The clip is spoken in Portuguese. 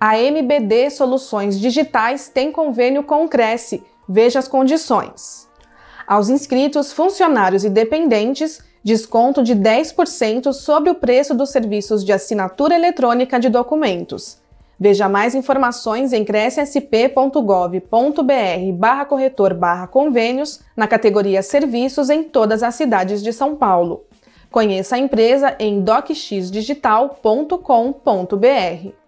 A MBD Soluções Digitais tem convênio com o Cresce. Veja as condições. Aos inscritos, funcionários e dependentes, desconto de 10% sobre o preço dos serviços de assinatura eletrônica de documentos. Veja mais informações em crescsp.gov.br barra corretor barra convênios na categoria Serviços em todas as cidades de São Paulo. Conheça a empresa em docxdigital.com.br.